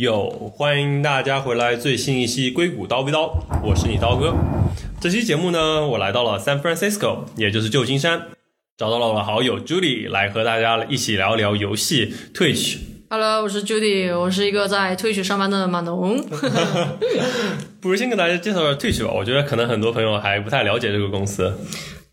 有欢迎大家回来最新一期硅谷叨逼叨，我是你刀哥。这期节目呢，我来到了 San Francisco，也就是旧金山，找到了我的好友 Judy 来和大家一起聊聊游戏 Twitch。Hello，我是 Judy，我是一个在 Twitch 上班的码农。不如先给大家介绍下 Twitch 吧，我觉得可能很多朋友还不太了解这个公司。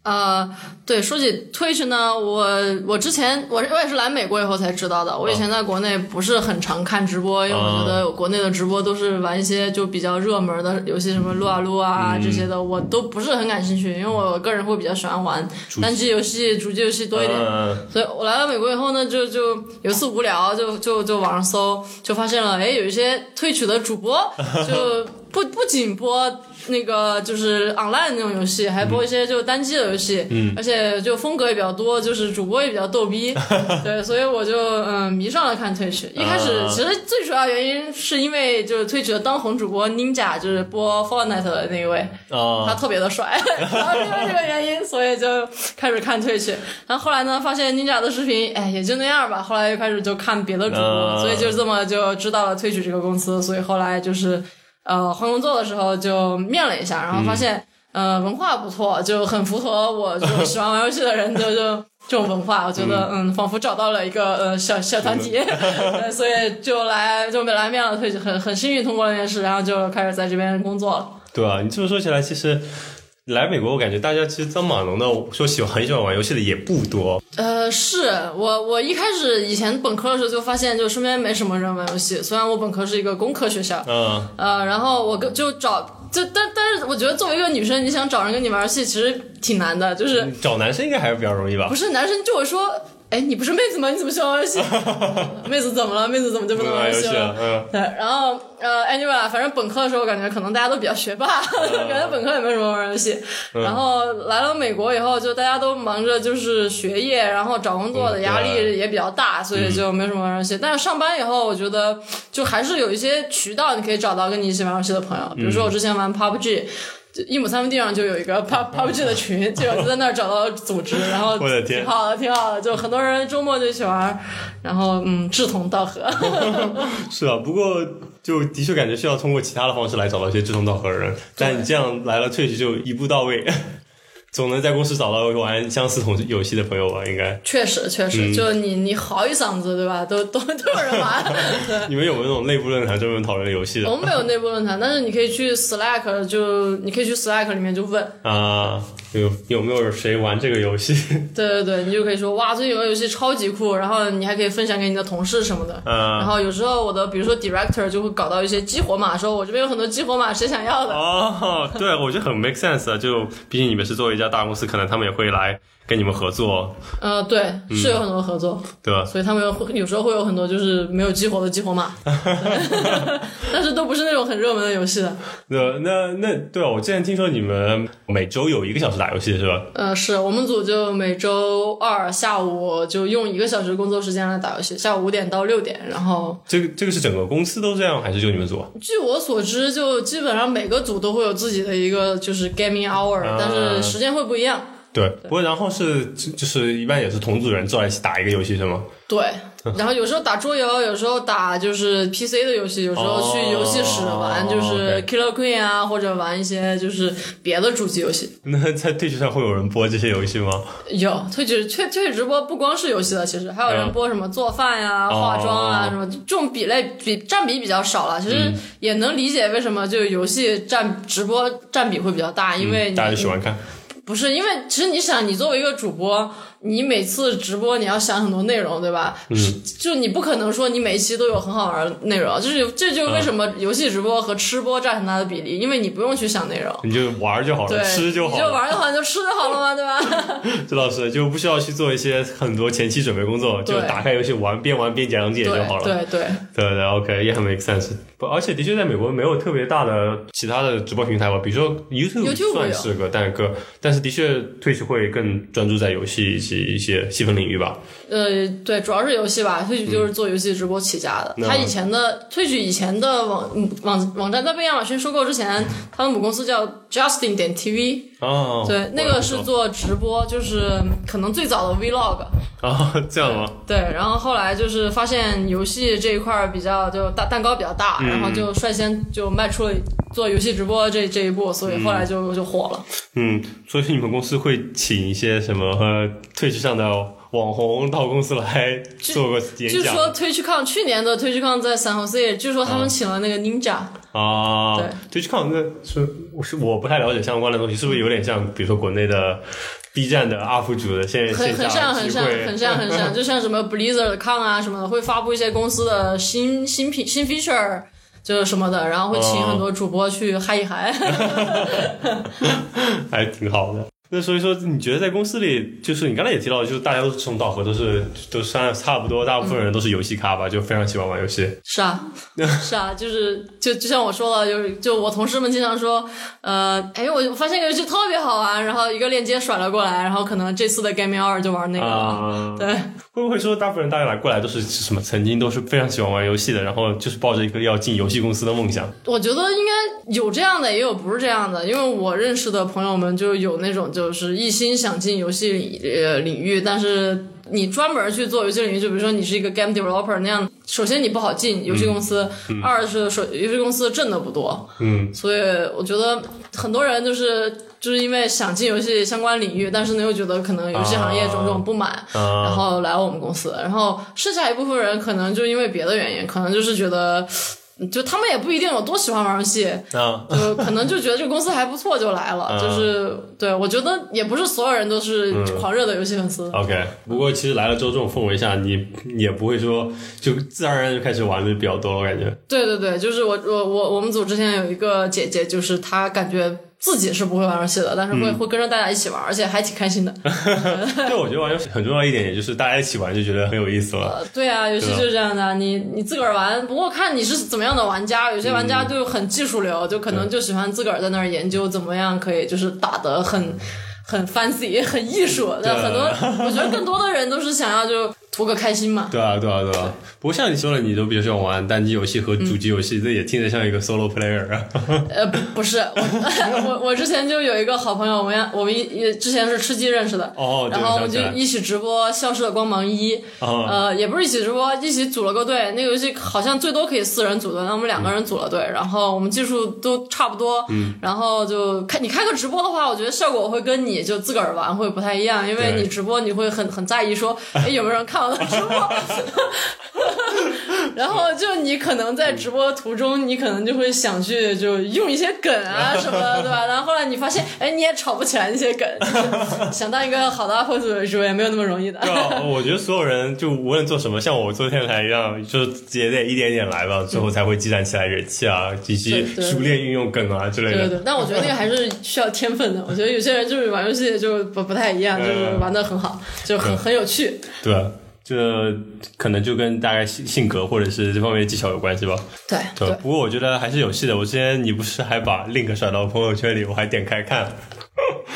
呃，对，说起 Twitch 呢，我我之前我我也是来美国以后才知道的。我以前在国内不是很常看直播，因为我觉得国内的直播都是玩一些就比较热门的游戏，什么撸啊撸啊这些的，我都不是很感兴趣，因为我个人会比较喜欢玩单机游戏、主机游戏多一点。嗯所以我来到美国以后呢，就就有一次无聊，就就就网上搜，就发现了，哎，有一些退曲的主播，就不不仅播那个就是 online 那种游戏，还播一些就单机的游戏，嗯，而且就风格也比较多，就是主播也比较逗逼，对，所以我就嗯迷上了看 Twitch。一开始啊其实最主要原因是因为就是 Twitch 的当红主播 Ninja，就是播 Fortnite 的那一位，他啊，特别的帅，然后因为这个原因，所以就开始看 Twitch。然后后来呢，发现 Ninja 的视频，哎，也就那样吧。后来又开始就看别的主播，啊所以就这么就知道了 Twitch 这个公司。所以后来就是呃换工作的时候就面了一下，然后发现、呃文化不错，就很符合我就喜欢玩游戏的人就就。这种文化，我觉得嗯，仿佛找到了一个呃小小团体，对所以就来就来面了所以，很很幸运通过了面试，然后就开始在这边工作了。对啊，你这么说起来，其实来美国，我感觉大家其实当码农的说喜欢很喜欢玩游戏的也不多。呃，是我我一开始以前本科的时候就发现，就身边没什么人玩游戏。虽然我本科是一个工科学校，嗯，呃，然后我跟就找就但但是我觉得作为一个女生，你想找人跟你玩游戏其实挺难的，就是找男生应该还是比较容易吧不？是男生就会说，哎，你不是妹子吗？你怎么喜欢玩游戏？妹子怎么了？妹子怎么就不能玩玩游游戏了？嗯。对，然后呃，anyway 啦，反正本科的时候感觉可能大家都比较学霸，感觉本科也没什么玩游戏。然后来了美国以后，就大家都忙着就是学业，然后找工作的压力也比较大，所以就没什么玩游戏。但是上班以后，我觉得就还是有一些渠道你可以找到跟你一起玩游戏的朋友，比如说我之前玩 PUBG。就一亩三分地上就有一个 Pub PUBG 的群，就我就在那儿找到组织，然后我的天挺好的，挺好的，就很多人周末就一起玩，然后嗯，志同道合。是啊，不过就的确感觉需要通过其他的方式来找到一些志同道合的人，但你这样来了 Twitch 就一步到位，总能在公司找到玩相似同游戏的朋友吧？应该。确实，确嗯实，就你你嚎一嗓子，对吧？都都都有人玩。你们有没有那种内部论坛专门讨论游戏的我们没有内部论坛，但是你可以去 Slack，就你可以去 Slack 里面就问，啊？有有没有谁玩这个游戏？对对对，你就可以说哇，最近有个游戏超级酷，然后你还可以分享给你的同事什么的。然啊后有时候我的比如说 director 就会搞到一些激活码，说我这边有很多激活码，谁想要的？哦，对，我觉得很 make sense 啊。就毕竟你们是作为一家大公司，可能他们也会来跟你们合作，呃，对，嗯是有很多合作，对吧？所以他们有有时候会有很多就是没有激活的激活码，但是都不是那种很热门的游戏的。那那那对啊，我之前听说你们每周有一个小时打游戏是吧？呃，是我们组就每周二下午就用一个小时工作时间来打游戏，下午五点到六点。然后这个这个是整个公司都这样，还是就你们组啊？据我所知，就基本上每个组都会有自己的一个就是 gaming hour，、啊但是时间会不一样。对，不过然后是就就是一般也是同组人坐在一起打一个游戏是吗？对，然后有时候打桌游，有时候打就是 PC 的游戏，有时候去游戏室玩，哦就是 Killer Queen 啊，或者玩一些就是别的主机游戏。那在 Twitch 上会有人播这些游戏吗？有推举推推直播不光是游戏的，其实还有人嗯播什么做饭呀、哦化妆啊什么，这种比类比占比比较少了。其嗯实也能理解为什么就游戏占直播占比会比较大，因为、嗯大家就喜欢看。不是因为其实你想，你作为一个主播，你每次直播你要想很多内容，对吧？嗯，就你不可能说你每一期都有很好玩的内容，就是这就是为什么游戏直播和吃播占很大的比例，因为你不用去想内容。你就玩就好对，了，吃就好了你就。玩就好，你就吃就好了嘛，对吧？这倒是就不需要去做一些很多前期准备工作，就打开游戏玩，边玩边讲解就好了。对对，对对，OK，也很 make sense。不，而且的确在美国没有特别大的其他的直播平台吧，比如说 YouTube, YouTube 算是个单个，但是的确 Twitch 会更专注在游戏一些细分领域吧。呃，对，主要是游戏吧。推举就是做游戏直播起家的。那他以前的推举以前的网嗯网网站在被亚马逊收购之前，他的母公司叫 Justin 点 TV，哦，对，那个是做直播，就是可能最早的 vlog。哦，这样吗？对，然后后来就是发现游戏这一块比较就大蛋糕比较大，嗯然后就率先就迈出了做游戏直播这这一步，所以后来就就火了。嗯，所以你们公司会请一些什么呃 Twitch 上的网红到公司来做个演讲据说 TwitchCon 去年的 TwitchCon 在 San Jose，据说他们请了那个 Ninja，、啊？对，TwitchCon 那是我是我不太了解相关的东西，是不是有点像比如说国内的 B 站的 UP 主的线很很像很像？很像很像，就像什么 Blizzard Con 啊什么的，会发布一些公司的新新品新 feature。就是什么的，然后会请很多主播去嗨一嗨。还挺好的。那所以说，你觉得在公司里，就是你刚才也提到，就是大家都志同道合，都是都算差不多，大部分人都是游戏咖吧，就非常喜欢玩游戏。是啊，是啊，就是就就像我说了，就是就我同事们经常说，呃，哎，我发现个游戏特别好玩，然后一个链接甩了过来，然后可能这次的 Gaming Hour 就玩那个对，会不会说大部分人大家来过来都是什么曾经都是非常喜欢玩游戏的，然后就是抱着一个要进游戏公司的梦想？我觉得应该有这样的，也有不是这样的，因为我认识的朋友们就有那种就是一心想进游戏领呃领域，但是你专门去做游戏领域，就比如说你是一个 game developer 那样，首先你不好进游戏公司，二是手游戏公司挣的不多，嗯，所以我觉得很多人就是就是因为想进游戏相关领域，但是呢又觉得可能游戏行业种种不满，然啊，后来我们公司，然后剩下一部分人可能就因为别的原因，可能就是觉得。就他们也不一定有多喜欢玩游戏，啊，就可能就觉得这个公司还不错就来了。就是对我觉得也不是所有人都是狂热的游戏粉丝。OK，不过其实来了之后，这种氛围下，你你也不会说就自然而然就开始玩的比较多了，我感觉。对对对，就是我我我我们组之前有一个姐姐，就是她感觉自己是不会玩游戏的，但是会、会跟着大家一起玩，而且还挺开心的。对，我觉得玩游戏很重要一点，也就是大家一起玩就觉得很有意思了。呃，对啊，游戏就是这样的，你你自个儿玩，不过看你是怎么样的玩家，有些玩家就很技术流，就可能就喜欢自个儿在那儿研究怎么样可以就是打得很很 fancy 很艺术，但很多我觉得更多的人都是想要就图个开心嘛。对啊，对啊，对啊。不过像你说的，你都比较喜欢玩单机游戏和主机游戏，这也听着像一个 solo player 啊。呃，不不是，我 我我之前就有一个好朋友，我们俩我们一一之前是吃鸡认识的，哦，然后我们就一起直播《消失的光芒一》，哦，呃，也不是一起直播，一起组了个队。那个游戏好像最多可以四人组队，那我们两个人组了队，然后我们技术都差不多，嗯，然后就开你开个直播的话，我觉得效果会跟你就自个儿玩会不太一样，因为你直播你会很很在意说，哎，有没有人看 然后就你可能在直播途中，你可能就会想去就用一些梗啊什么的，对吧？然后后来你发现，哎，你也炒不起来那些梗，就是想当一个好的 UP 主主也没有那么容易的。对啊，我觉得所有人就无论做什么，像我昨天来一样，就是也得一点点来吧，最后才会积攒起来人气啊，以及熟练运用梗啊之类的。对对对，但我觉得那个还是需要天分的。我觉得有些人就是玩游戏就不不太一样，就是玩的很好，就很很有趣。对啊，这可能就跟大概性性格或者是这方面技巧有关系吧。对对，不过我觉得还是有戏的。我之前你不是还把 link 甩到朋友圈里，我还点开看。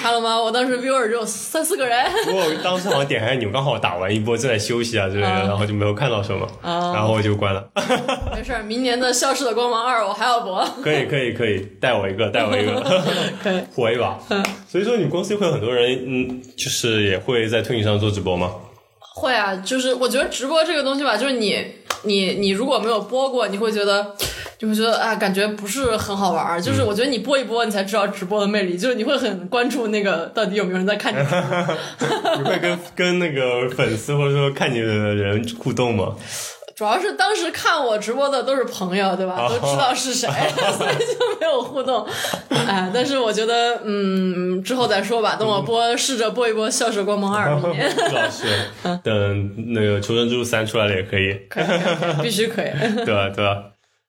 看了 吗？我当时 viewer 只有三四个人。不过我当时好像点开你们刚好打完一波正在休息啊之类的，啊然后就没有看到什么，啊然后我就关了。没事儿，明年的《消失的光芒二》我还要播。可以可以可以，带我一个，带我一个，可以。火一把。所以说，你们公司会有很多人，嗯，就是也会在推你上做直播吗？会啊，就是我觉得直播这个东西吧，就是你你你如果没有播过，你会觉得。就会觉得啊，感觉不是很好玩儿。就是我觉得你播一播，你才知道直播的魅力。就是你会很关注那个到底有没有人在看你 直播。你会跟跟那个粉丝或者说看你的人互动吗？主要是当时看我直播的都是朋友，对吧？都知道是谁，所以就没有互动。哎，但是我觉得，嗯，之后再说吧。等我播，试着播一播《笑水光芒二》。老师，等那个《求生之路三》出来了也可以必须可以。对啊，对啊。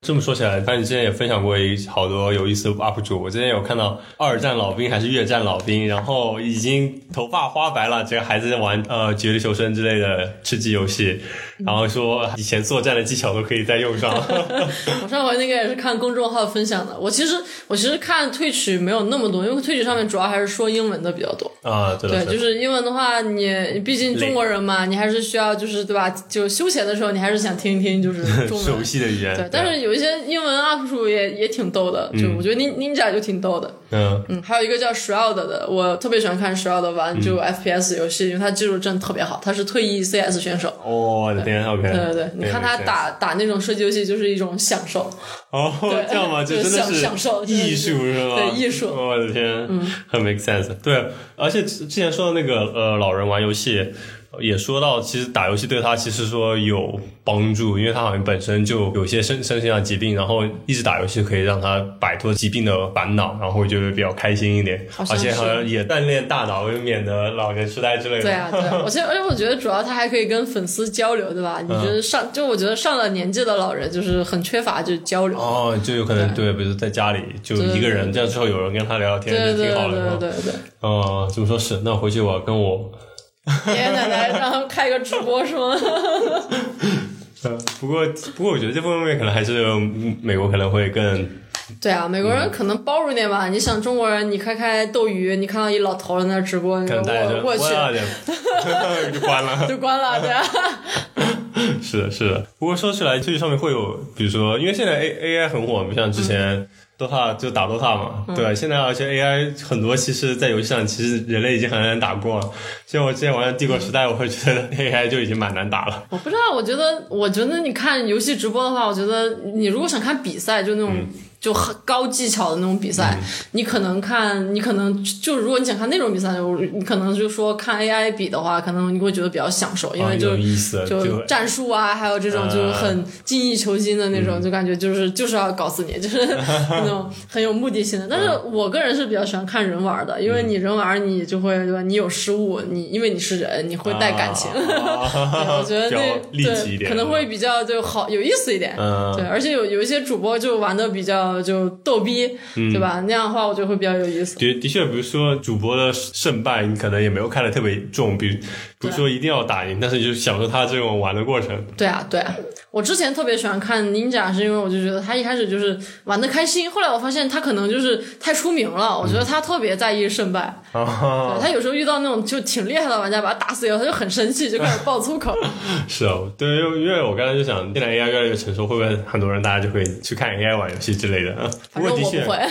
这么说起来，反正你之前也分享过一好多有意思的 UP 主。我之前有看到二战老兵还是越战老兵，然后已经头发花白了，这个孩子在玩呃《绝地求生》之类的吃鸡游戏，然后说以前作战的技巧都可以再用上。我上回那个也是看公众号分享的。我其实我其实看退曲没有那么多，因为退曲上面主要还是说英文的比较多。啊，对对，就是英文的话，你毕竟中国人嘛，你还是需要就是对吧？就休闲的时候，你还是想听一听就是中文。熟悉的语言。对，但是有有一些英文 UP 主也也挺逗的，就我觉得 Nin Ninja 就挺逗的。嗯嗯，还有一个叫 Shroud 的，我特别喜欢看 Shroud 玩就 FPS 游戏，因为他技术真的特别好，他是退役 CS 选手。哦我的天，OK，对对对，你看他打打那种射击游戏就是一种享受，哦，对这样吗？就真的享享受艺术是吧？对艺术嗯我的天，很 make sense。对，而且之之前说的那个呃，老人玩游戏。也说到，其实打游戏对他其实说有帮助，因为他好像本身就有些身身心上疾病，然后一直打游戏可以让他摆脱疾病的烦恼，然后会觉得比较开心一点，而且好像也锻炼大脑，又免得老年痴呆之类的。对啊，对啊，我其实而且我觉得主要他还可以跟粉丝交流，对吧？你觉得上就我觉得上了年纪的老人就是很缺乏就交流，哦，就有可能对，比如在家里就一个人，这样之后有人跟他聊聊天，挺好的，对对对。哦，这么说是，那回去我跟我，爷爷奶奶让他们开个直播是吗？呃，不过不过我觉得这方面可能还是嗯美国可能会更，对啊，美国人可能包容点吧。你想中国人，你开开斗鱼，你看到一老头在那直播，你我过去哇 就关了。就关了，对啊。是的，是的。不过说起来，这上面会有，比如说，因为现在 A A I 很火，不像之前 DOTA 就打 DOTA 嘛，对吧？现在而且 A I 很多，其实在游戏上，其实人类已经很难打过了。像我之前玩帝国时代，我会觉得 A I 就已经蛮难打了。我不知道，我觉得，我觉得你看游戏直播的话，我觉得你如果想看比赛，就那种、就很高技巧的那种比赛，你可能看，你可能就如果你想看那种比赛，我你可能就说看 AI 比的话，可能你会觉觉得比较享受，因为啊就、就战术啊，还有这种就是很精益求精的那种，就感觉就是就是要搞死你，就是那种很有目的性的。但是我个人是比较喜欢看人玩的，因为你人玩你就会对吧？你有失误，你因为你是人，你会带感情。对，我觉得那对可能会比较就好有意思一点。嗯对，而且有有一些主播就玩的比较就逗逼，嗯对吧？那样的话我觉得会比较有意思。的的确，比如说主播的胜败，你可能也没有看得特别重，比如不是说一定要打赢，但是你就享受他这种玩的过程。对啊，对啊，我之前特别喜欢看 Ninja，是因为我就觉得他一开始就是玩的开心，后来我发现他可能就是太出名了，我觉得他特别在意胜败。啊，对他有时候遇到那种就挺厉害的玩家，把他打死以后，他就很生气，就开始爆粗口。是啊，对，因为因为我刚才就想，现在 AI 越来越成熟，会不会很多人大家就会去看 AI 玩游戏之类的？啊不过的确，不。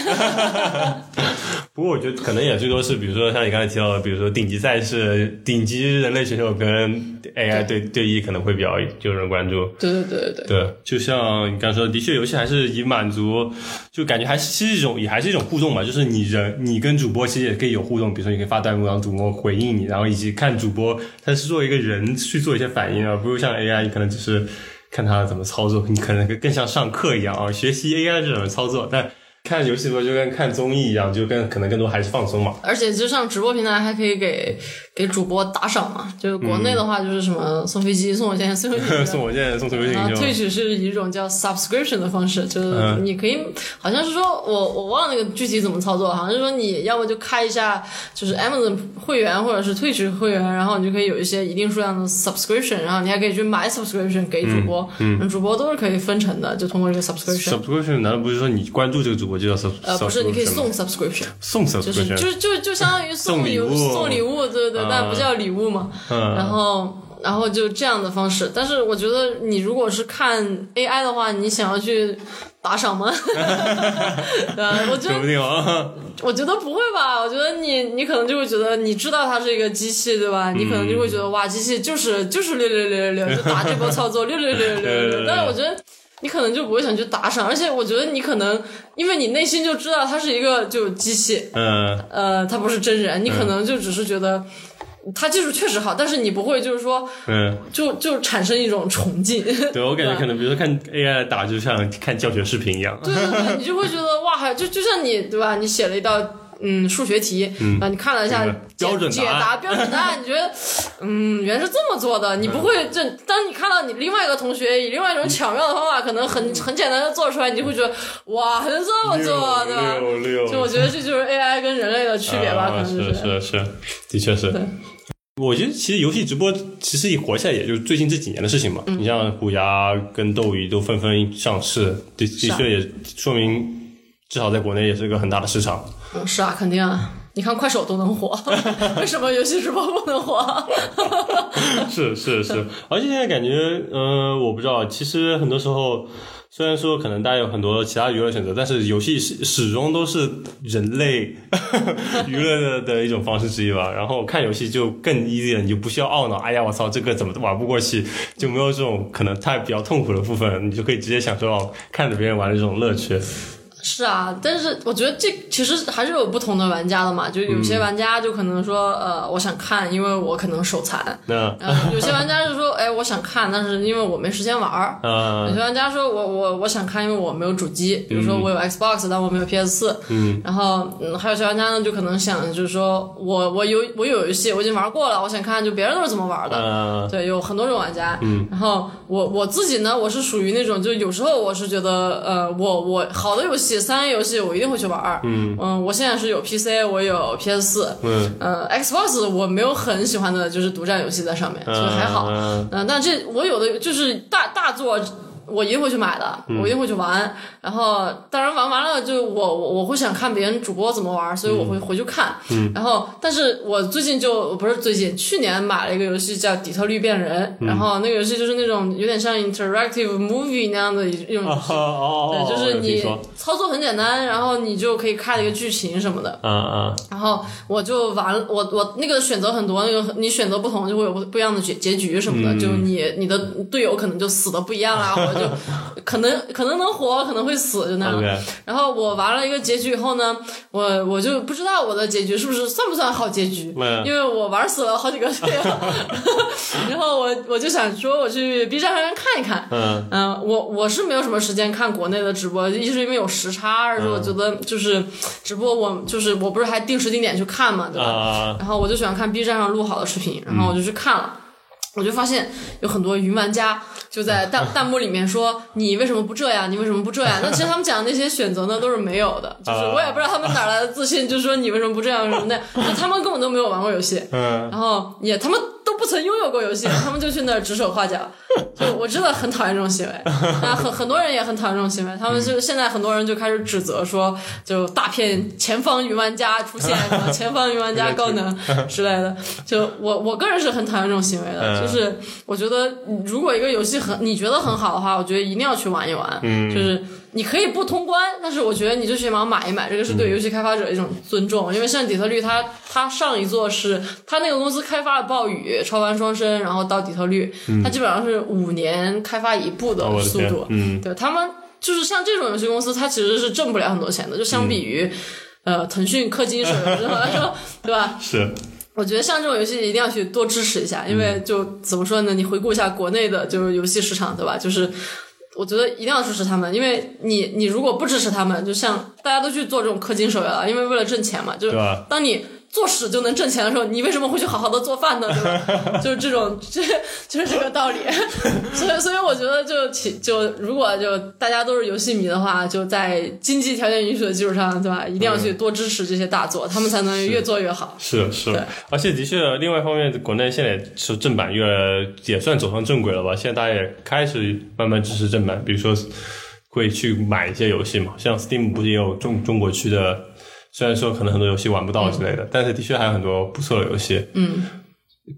不过我觉得可能也最多是，比如说像你刚才提到的，比如说顶级赛事、顶级人类选手跟 AI 对对弈，可能会比较有人关注。对对对对对。对，就像你刚才说的，的确游戏还是以满足，就感觉还是是一种，也还是一种互动吧。就是你人，你跟主播其实也可以有互动，比如说你可以发弹幕让主播回应你，然后以及看主播他是作为一个人去做一些反应，而不是像 AI，你可能只是看他怎么操作，你可能更像上课一样啊，学习 AI 这种操作，但。看游戏播就跟看综艺一样，就跟可能更多还是放松嘛。而且就像直播平台还可以给给主播打赏嘛，就是国内的话就是什么送飞机、送火箭、送飞机 送火箭、送飞机然后艇就 Twitch 是以一种叫 subscription 的方式，就是嗯你可以，好像是说我我忘了那个具体怎么操作，好像是说你要么就开一下就是 Amazon 会员或者是 Twitch 会员，然后你就可以有一些一定数量的 subscription，然后你还可以去买 subscription 给主播，嗯，主播都是可以分成的，就通过这个 subscription。subscription 难道不是说你关注这个主播就叫 sub？呃，不是，你可以 subscription 送 subscription，送就是 subscription，就就就相当于送礼礼物送礼物，对对对，啊但不叫礼物嘛。嗯然后然后就这样的方式，但是我觉得你如果是看 AI 的话，你想要去打赏吗？对啊，我觉得说不定啊。我觉得不会吧，我觉得你你可能就会觉得你知道它是一个机器，对吧？你可能就会觉得哇，机器就是就是六六六六六，就打这波操作六六六六六六。但是我觉得你可能就不会想去打赏，而且我觉得你可能因为你内心就知道它是一个就机器，嗯，呃，它不是真人，你可能就只是觉得。它技术确实好，但是你不会就是说，嗯，就就产生一种崇敬，对对我感觉可能，比如说看 AI 打，就像看教学视频一样。对对，你就会觉得哇，还就就像你对吧？你写了一道嗯数学题，啊，你看了一下嗯标准解答标准答案，你觉得嗯原来是这么做的，你不会这，当你看到你另外一个同学以另外一种巧妙的方法，可能很很简单的做出来，你就会觉得哇，还能这么做，对吧？六六，就我觉得这就是 AI 跟人类的区别吧，可啊能就是是是，的确是。我觉得其实游戏直播其实一火起来，也就是最近这几年的事情嘛。你像虎牙跟斗鱼都纷纷上市，的的确也说明至少在国内也是一个很大的市场。是啊，肯定啊，你看快手都能火，为什么游戏直播不能火？是是是，而且现在感觉，嗯、我不知道，其实很多时候。虽然说可能大家有很多其他娱乐选择，但是游戏始始终都是人类 娱乐的的一种方式之一吧。然后看游戏就更 easy 了，你就不需要懊恼，哎呀，我操，这个怎么玩不过去，就没有这种可能太比较痛苦的部分，你就可以直接享受到看着别人玩的这种乐趣。是啊，但是我觉得这其实还是有不同的玩家的嘛，就有些玩家就可能说，呃，我想看，因为我可能手残。有些玩家是说，哎，我想看，但是因为我没时间玩儿。有呃些玩家说我我我想看，因为我没有主机，比如说我有 Xbox，、但我没有 PS 四。嗯，然后嗯，还有些玩家呢，就可能想就是说我我有我有游戏，我已经玩过了，我想看就别人都是怎么玩的。呃对，有很多种玩家。嗯，然后我我自己呢，我是属于那种，就有时候我是觉得，呃，我我好的游戏，三 A 游戏我一定会去玩儿。嗯我现在是有 PC，我有 PS 四。嗯，呃，Xbox 我没有很喜欢的就是独占游戏在上面，所以还好。嗯嗯、但这我有的就是大大作。我一定会去买的，我一定会去玩。然后，当然玩完了就我我我会想看别人主播怎么玩，所以我会回去看。然后，但是我最近就不是最近，去年买了一个游戏叫《底特律变人》，然后那个游戏就是那种有点像 interactive movie 那样的一一种游哦戏，哦哦，对，就是你操作很简单，然后你就可以看一个剧情什么的。嗯嗯。然后我就玩，我我那个选择很多，那个你选择不同就会有不不一样的结结局什么的，就你你的队友可能就死的不一样啦，或者就可能可能能活，可能会死，就那样。然后我玩了一个结局以后呢，我我就不知道我的结局是不是算不算好结局，嗯。因为我玩死了好几个队友，然后我我就想说我去 B 站上面看一看，嗯。嗯，我我是没有什么时间看国内的直播，一是因为有时差，二是我觉得就是直播我就是我不是还定时定点去看嘛，对吧？啊。然后我就喜欢看 B 站上录好的视频，然后我就去看了。我就发现有很多云玩家就在弹 弹幕里面说：“你为什么不这样？你为什么不这样？”那其实他们讲的那些选择呢，都是没有的，就是我也不知道他们哪来的自信，就是说你为什么不这样什么的，就他们根本都没有玩过游戏，嗯然后也他们都不曾拥有过游戏，他们就去那儿指手画脚，就我真的很讨厌这种行为。那很很多人也很讨厌这种行为，他们就现在很多人就开始指责说，就大片前方云玩家出现，什么前方云玩家高能 之类的。就我我个人是很讨厌这种行为的，就是我觉得如果一个游戏很你觉得很好的话，我觉得一定要去玩一玩，就是。你可以不通关，但是我觉得你就起码买一买，这个是对游戏开发者一种尊重。因为像底特律它，它上一座是它那个公司开发了暴雨、超凡双生，然后到底特律，它基本上是五年开发一部的速度。嗯对他们就是像这种游戏公司，它其实是挣不了很多钱的，就相比于、呃腾讯氪金手游来说，对吧？是我觉得像这种游戏一定要去多支持一下，因为就怎么说呢？你回顾一下国内的就是游戏市场，对吧？就是我觉得一定要支持他们，因为你你如果不支持他们，就像大家都去做这种氪金手游了，因为为了挣钱嘛，就是当你。做屎就能挣钱的时候，你为什么会去好好的做饭呢？对吧？就是这种，这 就是这个道理。所以，所以我觉得就其就如果就大家都是游戏迷的话，就在经济条件允许的基础上，对吧？一定要去多支持这些大作，他们才能越做越好。是是对，而且的确，另外一方面，国内现在是正版越来也算走上正轨了吧？现在大家也开始慢慢支持正版，比如说会去买一些游戏嘛，像 Steam 不是也有中中国区的，虽然说可能很多游戏玩不到之类的，但是的确还有很多不错的游戏。嗯，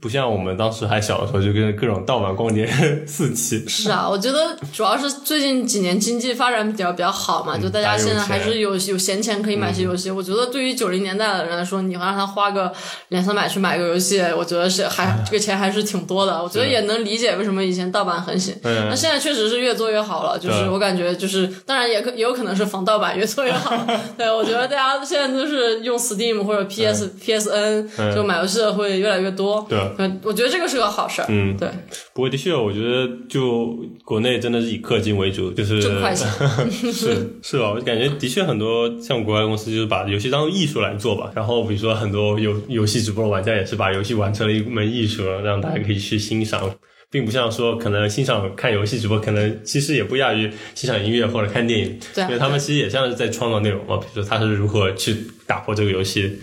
不像我们当时还小的时候，就跟各种盗版光碟 四起。是啊，我觉得主要是最近几年经济发展比较比较好嘛，就大家现在还是有有闲钱可以买些游戏。我觉得对于九零年代的人来说，你让他花个两三百去买个游戏，我觉得是还这个钱还是挺多的。我觉得也能理解为什么以前盗版很行。嗯那现在确实是越做越好了，就是我感觉就是，当然也可也有可能是防盗版越做越好。对，我觉得大家现在都是用 Steam 或者 PS、PSN 就买游戏的会越来越多。对嗯，我觉得这个是个好事儿。嗯，对，不过的确，我觉得就国内真的是以氪金为主，就是挣快钱。是是吧？我感觉的确很多像国外公司就是把游戏当艺术来做吧。然后比如说很多游游戏直播的玩家也是把游戏玩成了一门艺术，让大家可以去欣赏，并不像说可能欣赏看游戏直播，可能其实也不亚于欣赏音乐或者看电影，对啊因为他们其实也像是在创造内容嘛。比如说他是如何去打破这个游戏。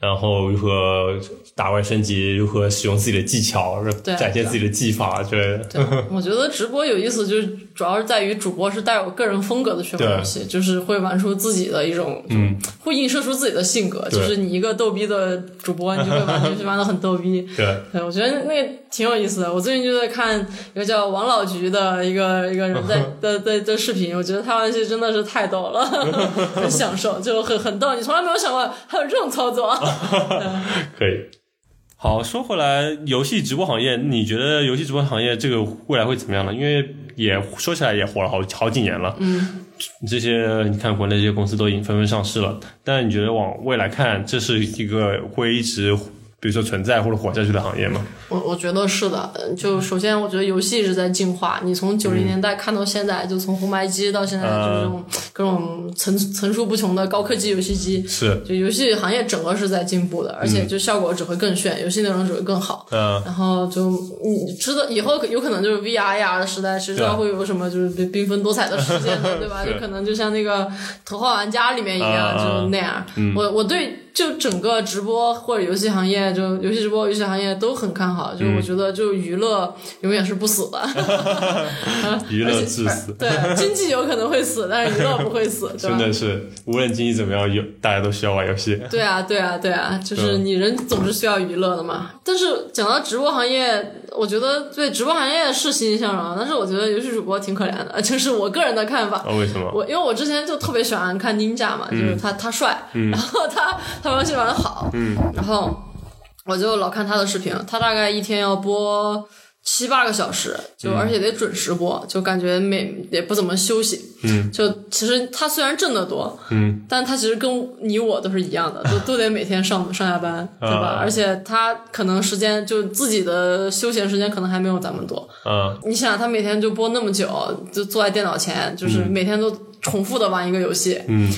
然后如何打怪升级，如何使用自己的技巧，对展现自己的技法之类的。对，我觉得直播有意思，就是主要是在于主播是带有个人风格的去玩游戏，就是会玩出自己的一种，嗯，会映射出自己的性格。就是你一个逗逼的主播，你就会玩游戏玩的很逗逼。对，对，我觉得那个挺有意思的。我最近就在看一个叫王老菊的一个一个人在 的的的视频，我觉得他玩游戏真的是太逗了，很享受，就很很逗。你从来没有想过还有这种操作。可以。好，说回来，游戏直播行业，你觉得游戏直播行业这个未来会怎么样呢？因为也说起来也火了好好几年了，嗯，这些你看国内这些公司都已经纷纷上市了，但你觉得往未来看，这是一个会一直比如说存在或者活下去的行业吗？我我觉得是的，就首先我觉得游戏一直在进化，你从九零年代看到现在，就从红白机到现在就是这种各种层层出不穷的高科技游戏机，是，就游戏行业整个是在进步的，而且就效果只会更炫，游戏内容只会更好。嗯，然后就你知道以后有可能就是 VR AR 的时代，谁知道会有什么就是缤纷多彩的世界呢？对吧？就可能就像那个《头号玩家》里面一样，啊就那样。我我对就整个直播或者游戏行业，就游戏直播、游戏行业都很看好。就我觉得，就娱乐永远是不死的，娱乐至死，对，经济有可能会死，但是娱乐不会死，真？的是无论经济怎么样，有大家都需要玩游戏。对啊，对啊，对啊，就是你人总是需要娱乐的嘛。但是讲到直播行业，我觉得对直播行业是欣欣向荣，但是我觉得游戏主播挺可怜的，呃这是我个人的看法。啊，为什么？我因为我之前就特别喜欢看 Ninja 嘛，就是他他帅，然后他他玩游戏玩的好，嗯。然后我就老看他的视频，他大概一天要播七八个小时，就而且得准时播，就感觉每也不怎么休息，嗯，就其实他虽然挣得多，嗯，但他其实跟你我都是一样的，都都得每天上上下班，对吧？啊而且他可能时间就自己的休闲时间可能还没有咱们多，嗯，你想，他每天就播那么久，就坐在电脑前，就是每天都重复的玩一个游戏。嗯，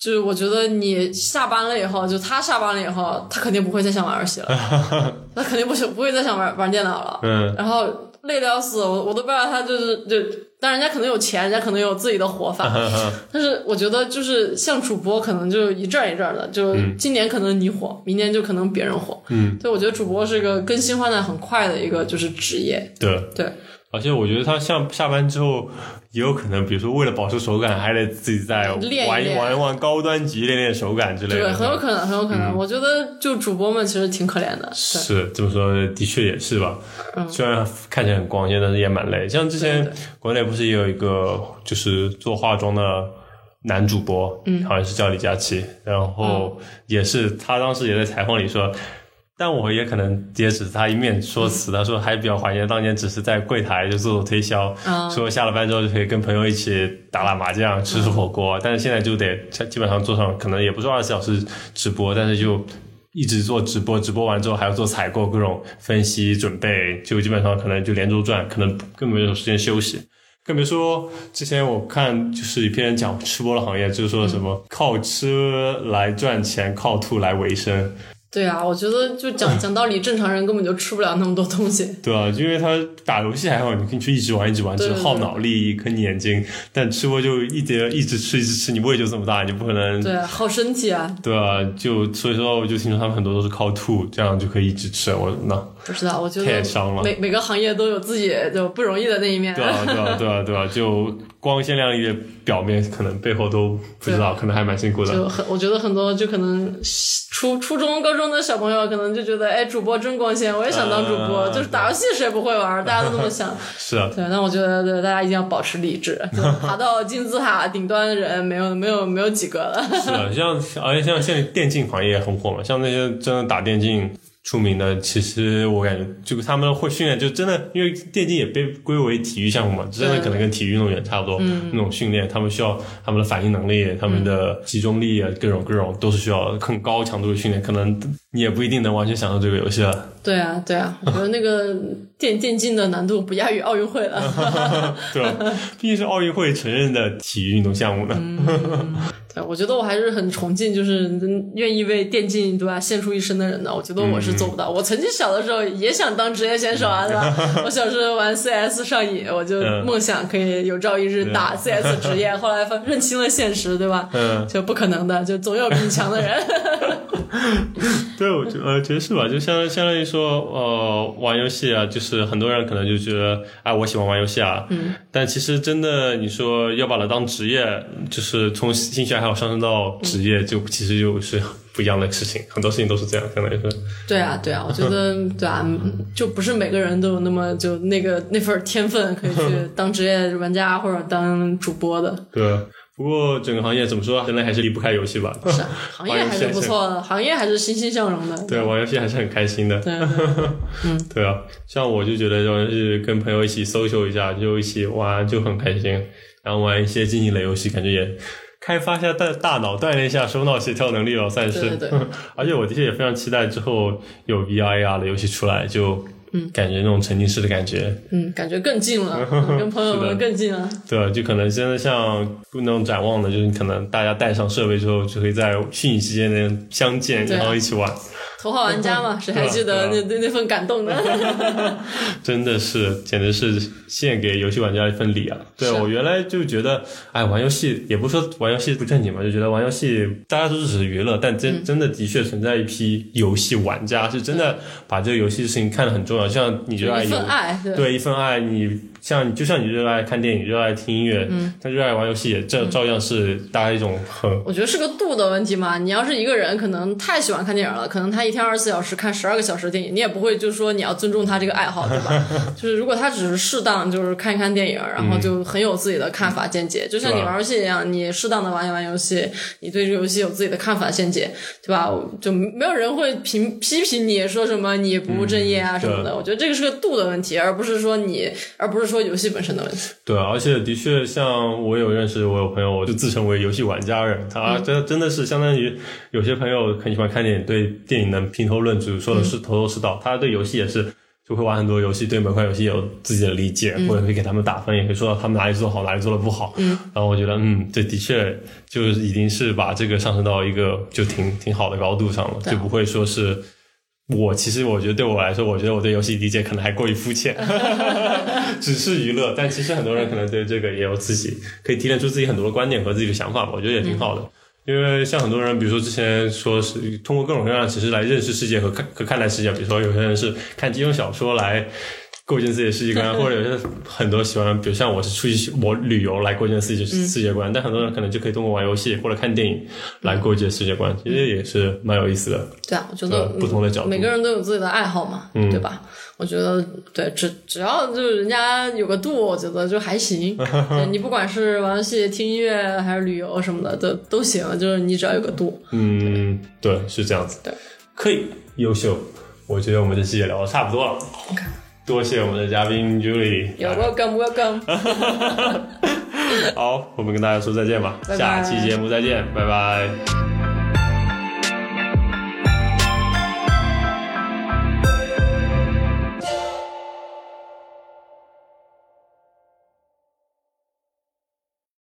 就是我觉得你下班了以后，就他下班了以后，他肯定不会再想玩游戏了，他肯定不想不会再想玩玩电脑了。嗯，然后累得要死，我我都不知道他就是就，但人家可能有钱，人家可能有自己的活法。但是我觉得就是像主播，可能就一阵儿一阵儿的，就今年可能你火，明年就可能别人火。嗯，所以我觉得主播是一个更新换代很快的一个就是职业。对。对。而且我觉得他像下班之后，也有可能，比如说为了保持手感，还得自己再玩一练玩一玩高端级，练练手感之类的。对，很有可能，很有可能。我觉得就主播们其实挺可怜的。是这么说，的确也是吧。虽然看起来很光鲜，但是也蛮累。像之前国内不是也有一个就是做化妆的男主播，嗯，好像是叫李佳琦，然后也是他当时也在采访里说。但我也可能也只是他一面说辞，他说还比较怀念当年只是在柜台就做做推销，嗯。说下了班之后就可以跟朋友一起打打麻将、吃吃火锅，但是现在就得基本上做上，可能也不是二十四小时直播，但是就一直做直播，直播完之后还要做采购、各种分析、准备，就基本上可能就连轴转，可能根本没有时间休息。更别说之前我看就是一篇人讲吃播的行业，就是说什么靠吃来赚钱，靠吐来维生，对啊，我觉得就讲 讲道理，正常人根本就吃不了那么多东西。对啊，因为他打游戏还好，你可以去一直玩一直玩，只耗脑力跟眼睛，但吃播就一直一直吃一直吃，你胃就这么大，你不可能对啊，耗身体啊，对啊，就所以说我就听说他们很多都是靠吐，这样就可以一直吃。我那不知道，我觉太伤了每每个行业都有自己就不容易的那一面。对啊，对啊，对啊，对啊，就光鲜亮丽的表面，可能背后都不知道，可能还蛮辛苦的。就很，我觉得很多就可能初初中、高中的小朋友可能就觉得，哎，主播真光鲜，我也想当主播。啊就是打游戏谁不会玩，大家都这么想。是啊，对，但我觉得对大家一定要保持理智。就爬到金字塔顶端的人，没有没有没有几个了。是啊，像而且像现在电竞行业也很火嘛，像那些真的打电竞出名的，其实我感觉就他们会训练，就真的因为电竞也被归为体育项目嘛，真的可能跟体育运动员差不多、那种训练，他们需要他们的反应能力、他们的集中力啊，各种各种都是需要很高强度的训练，可能你也不一定能完全享受这个游戏了。对啊，对啊，我觉得那个电电竞的难度不亚于奥运会了。对吧？毕竟是奥运会承认的体育运动项目呢。对，我觉得我还是很崇敬，就是愿意为电竞对吧献出一生的人的。我觉得我是做不到。我曾经小的时候也想当职业选手啊，对吧？我小时候玩 CS 上瘾，我就嗯梦想可以有朝一日打 CS 职业。后来发认清了现实，对吧？嗯，就不可能的，就总有比你强的人。对，我觉呃觉得是吧？就相相当于说，呃，玩游戏啊，就是很多人可能就觉得，哎，我喜欢玩游戏啊，嗯，但其实真的，你说要把它当职业，就是从兴趣爱好上升到职业，就其实就是不一样的事情，很多事情都是这样，相当于是。对啊，对啊，我觉得 对啊，就不是每个人都有那么就那个那份天分可以去 当职业玩家或者当主播的。对。不过整个行业怎么说，人类还是离不开游戏吧。是，行业还是不错的，行业还是欣欣向荣的。对，玩游戏还是很开心的。对，嗯，对啊，像我就觉得就是跟朋友一起 social 一下，就一起玩就很开心。然后玩一些竞技类游戏，感觉也开发一下大大脑，锻炼一下手脑协调能力了，算是。对对。而且我的确也非常期待之后有 VR AR 的游戏出来，就。嗯，感觉那种沉浸式的感觉，嗯，感觉更近了，跟朋友们更近了。对，就可能真的像那种展望的，就是可能大家带上设备之后，就可以在虚拟世界内相见，然后一起玩。头号玩家嘛，谁还记得那那那份感动呢？真的是，简直是献给游戏玩家一份礼啊！对我原来就觉得，哎，玩游戏也不是说玩游戏不正经嘛，就觉得玩游戏大家都是只是娱乐，但真真的的确存在一批游戏玩家，是真的把这个游戏的事情看得很重要，像你热爱一份爱，对一份爱你。像就像你热爱看电影、热爱听音乐，嗯，他热爱玩游戏，这照样是大家一种很。我觉得是个度的问题嘛。你要是一个人，可能太喜欢看电影了，可能他一天二十四小时看十二个小时电影，你也不会就说你要尊重他这个爱好，对吧？就是如果他只是适当，就是看一看电影，然后就很有自己的看法见解，就像你玩游戏一样，你适当的玩一玩游戏，你对这个游戏有自己的看法见解，对吧？就没有人会评批评你说什么你不务正业啊什么的。我觉得这个是个度的问题，而不是说你，而不是。说游戏本身的问题，对，而且的确，像我有认识，我有朋友，我就自称为游戏玩家人，他真真的是相当于有些朋友很喜欢看电影，对电影能评头论足，说的是头头是道。他对游戏也是就会玩很多游戏，对每款游戏有自己的理解，或者会给他们打分，也会说到他们哪里做好，哪里做的不好。嗯，然后我觉得，嗯，这的确就是已经是把这个上升到一个就挺挺好的高度上了，就不会说是。我其实我觉得对我来说，我觉得我对游戏理解可能还过于肤浅，只是娱乐。但其实很多人可能对这个也有自己可以提炼出自己很多的观点和自己的想法吧，我觉得也挺好的。因为像很多人，比如说之前说是通过各种各样的形式来认识世界和看和看待世界，比如说有些人是看金庸小说来。构建自己的世界观，或者有些很多喜欢，比如像我是出去我旅游来构建自己的世界观，但很多人可能就可以通过玩游戏或者看电影来构建世界观，其实也是蛮有意思的。对啊，我觉得不同的角度，每个人都有自己的爱好嘛，对吧？我觉得对，只只要就是人家有个度，我觉得就还行。你不管是玩游戏、听音乐还是旅游什么的，都都行，就是你只要有个度。嗯，对，是这样子。对，可以，优秀。我觉得我们这期也聊的差不多了。OK。多谢我们的嘉宾 Julie。Welcome, welcome。好，我们跟大家说再见吧。下期节目再见，拜拜。